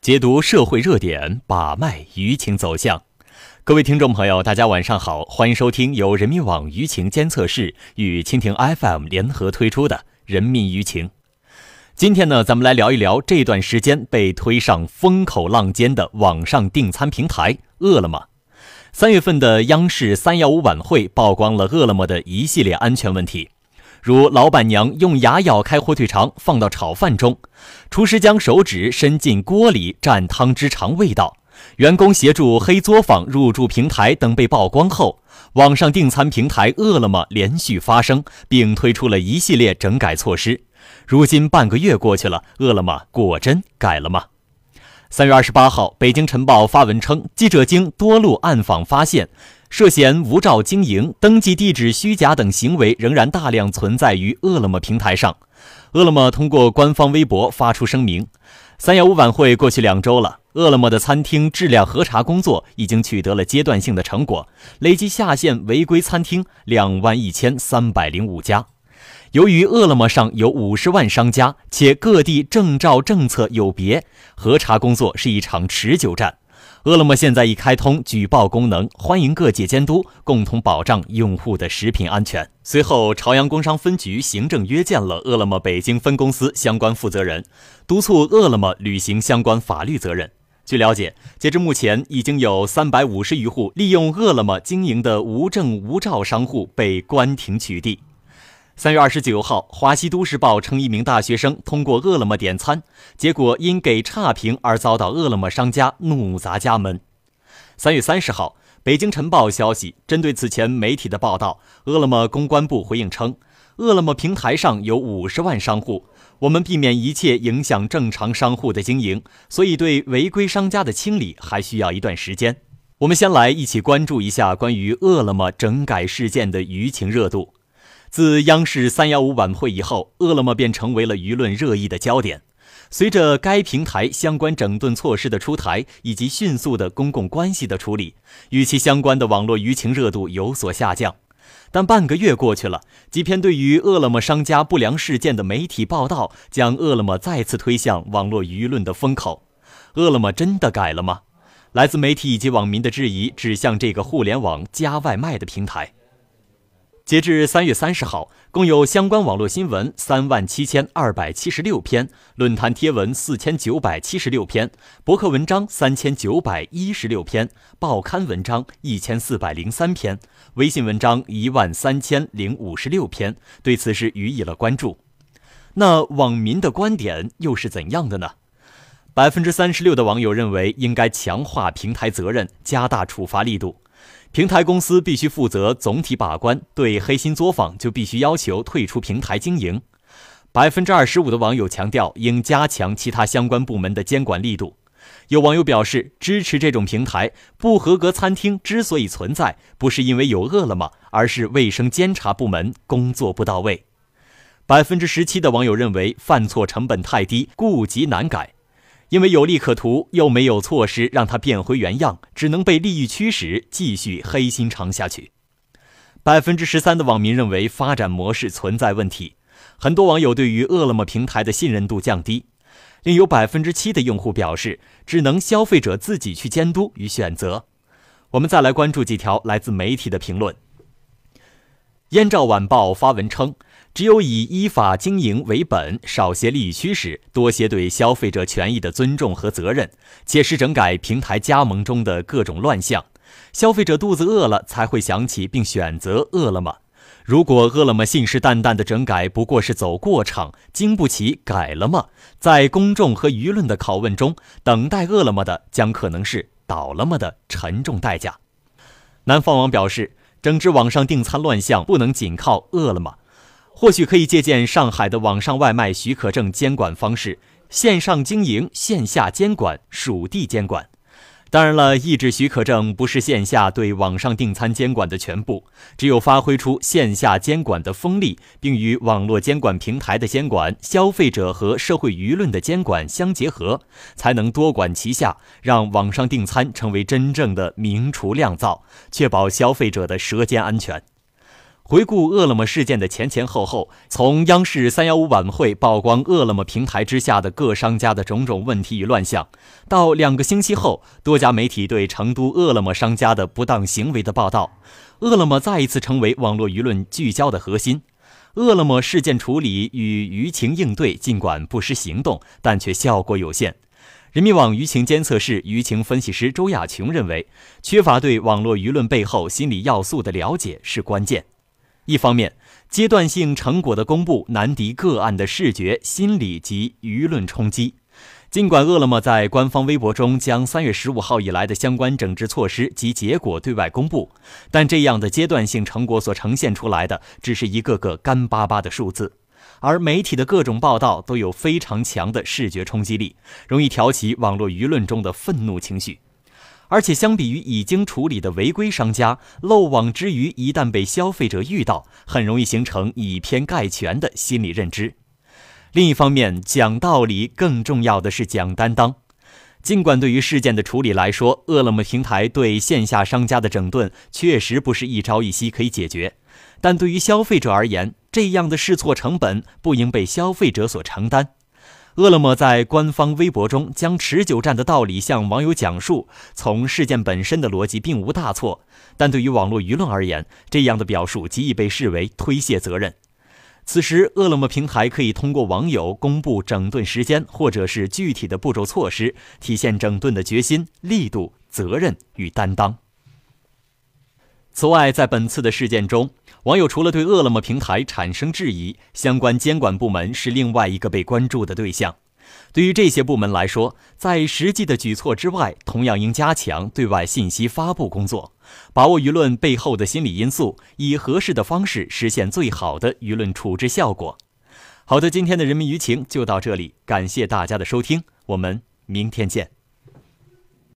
解读社会热点，把脉舆情走向。各位听众朋友，大家晚上好，欢迎收听由人民网舆情监测室与蜻蜓 FM 联合推出的《人民舆情》。今天呢，咱们来聊一聊这段时间被推上风口浪尖的网上订餐平台饿了么。三月份的央视三幺五晚会曝光了饿了么的一系列安全问题。如老板娘用牙咬开火腿肠放到炒饭中，厨师将手指伸进锅里蘸汤汁尝味道，员工协助黑作坊入驻平台等被曝光后，网上订餐平台饿了么连续发声，并推出了一系列整改措施。如今半个月过去了，饿了么果真改了吗？三月二十八号，北京晨报发文称，记者经多路暗访发现。涉嫌无照经营、登记地址虚假等行为仍然大量存在于饿了么平台上。饿了么通过官方微博发出声明：“三幺五晚会过去两周了，饿了么的餐厅质量核查工作已经取得了阶段性的成果，累计下线违规餐厅两万一千三百零五家。由于饿了么上有五十万商家，且各地证照政策有别，核查工作是一场持久战。”饿了么现在已开通举报功能，欢迎各界监督，共同保障用户的食品安全。随后，朝阳工商分局行政约见了饿了么北京分公司相关负责人，督促饿了么履行相关法律责任。据了解，截至目前，已经有三百五十余户利用饿了么经营的无证无照商户被关停取缔。三月二十九号，华西都市报称，一名大学生通过饿了么点餐，结果因给差评而遭到饿了么商家怒砸家门。三月三十号，北京晨报消息，针对此前媒体的报道，饿了么公关部回应称，饿了么平台上有五十万商户，我们避免一切影响正常商户的经营，所以对违规商家的清理还需要一段时间。我们先来一起关注一下关于饿了么整改事件的舆情热度。自央视三幺五晚会以后，饿了么便成为了舆论热议的焦点。随着该平台相关整顿措施的出台以及迅速的公共关系的处理，与其相关的网络舆情热度有所下降。但半个月过去了，几篇对于饿了么商家不良事件的媒体报道，将饿了么再次推向网络舆论的风口。饿了么真的改了吗？来自媒体以及网民的质疑指向这个互联网加外卖的平台。截至三月三十号，共有相关网络新闻三万七千二百七十六篇，论坛贴文四千九百七十六篇，博客文章三千九百一十六篇，报刊文章一千四百零三篇，微信文章一万三千零五十六篇，对此事予以了关注。那网民的观点又是怎样的呢？百分之三十六的网友认为应该强化平台责任，加大处罚力度。平台公司必须负责总体把关，对黑心作坊就必须要求退出平台经营。百分之二十五的网友强调应加强其他相关部门的监管力度。有网友表示支持这种平台，不合格餐厅之所以存在，不是因为有饿了么，而是卫生监察部门工作不到位。百分之十七的网友认为犯错成本太低，顾及难改。因为有利可图，又没有措施让它变回原样，只能被利益驱使，继续黑心肠下去。百分之十三的网民认为发展模式存在问题，很多网友对于饿了么平台的信任度降低。另有百分之七的用户表示，只能消费者自己去监督与选择。我们再来关注几条来自媒体的评论。燕赵晚报发文称。只有以依法经营为本，少些利益驱使，多些对消费者权益的尊重和责任，切实整改平台加盟中的各种乱象，消费者肚子饿了才会想起并选择饿了么。如果饿了么信誓旦旦的整改不过是走过场，经不起改了么，在公众和舆论的拷问中，等待饿了么的将可能是倒了么的沉重代价。南方网表示，整治网上订餐乱象不能仅靠饿了么。或许可以借鉴上海的网上外卖许可证监管方式，线上经营，线下监管，属地监管。当然了，一纸许可证不是线下对网上订餐监管的全部，只有发挥出线下监管的锋利，并与网络监管平台的监管、消费者和社会舆论的监管相结合，才能多管齐下，让网上订餐成为真正的明厨亮灶，确保消费者的舌尖安全。回顾饿了么事件的前前后后，从央视三幺五晚会曝光饿了么平台之下的各商家的种种问题与乱象，到两个星期后多家媒体对成都饿了么商家的不当行为的报道，饿了么再一次成为网络舆论聚焦的核心。饿了么事件处理与舆情应对尽管不失行动，但却效果有限。人民网舆情监测室舆情分析师周亚琼认为，缺乏对网络舆论背后心理要素的了解是关键。一方面，阶段性成果的公布难敌个案的视觉、心理及舆论冲击。尽管饿了么在官方微博中将三月十五号以来的相关整治措施及结果对外公布，但这样的阶段性成果所呈现出来的只是一个个干巴巴的数字，而媒体的各种报道都有非常强的视觉冲击力，容易挑起网络舆论中的愤怒情绪。而且，相比于已经处理的违规商家，漏网之鱼一旦被消费者遇到，很容易形成以偏概全的心理认知。另一方面，讲道理更重要的是讲担当。尽管对于事件的处理来说，饿了么平台对线下商家的整顿确实不是一朝一夕可以解决，但对于消费者而言，这样的试错成本不应被消费者所承担。饿了么在官方微博中将持久战的道理向网友讲述，从事件本身的逻辑并无大错，但对于网络舆论而言，这样的表述极易被视为推卸责任。此时，饿了么平台可以通过网友公布整顿时间或者是具体的步骤措施，体现整顿的决心、力度、责任与担当。此外，在本次的事件中，网友除了对饿了么平台产生质疑，相关监管部门是另外一个被关注的对象。对于这些部门来说，在实际的举措之外，同样应加强对外信息发布工作，把握舆论背后的心理因素，以合适的方式实现最好的舆论处置效果。好的，今天的人民舆情就到这里，感谢大家的收听，我们明天见。